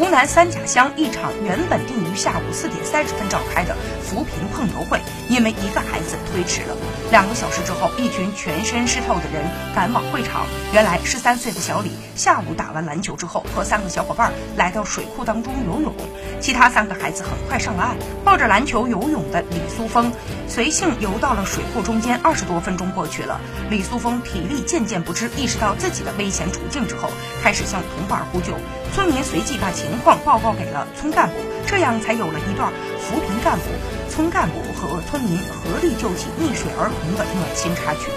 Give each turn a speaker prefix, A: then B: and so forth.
A: 湖南三甲乡一场原本定于下午四点三十分召开的扶贫碰头会，因为一个孩子推迟了。两个小时之后，一群全身湿透的人赶往会场。原来十三岁的小李下午打完篮球之后，和三个小伙伴来到水库当中游泳。其他三个孩子很快上了岸，抱着篮球游泳的李苏峰随性游到了水库中间。二十多分钟过去了，李苏峰体力渐渐不支，意识到自己的危险处境之后，开始向同伴呼救。村民随即把情况报告给了村干部，这样才有了一段扶贫干部、村干部和村民合力救起溺水儿童的暖心插曲。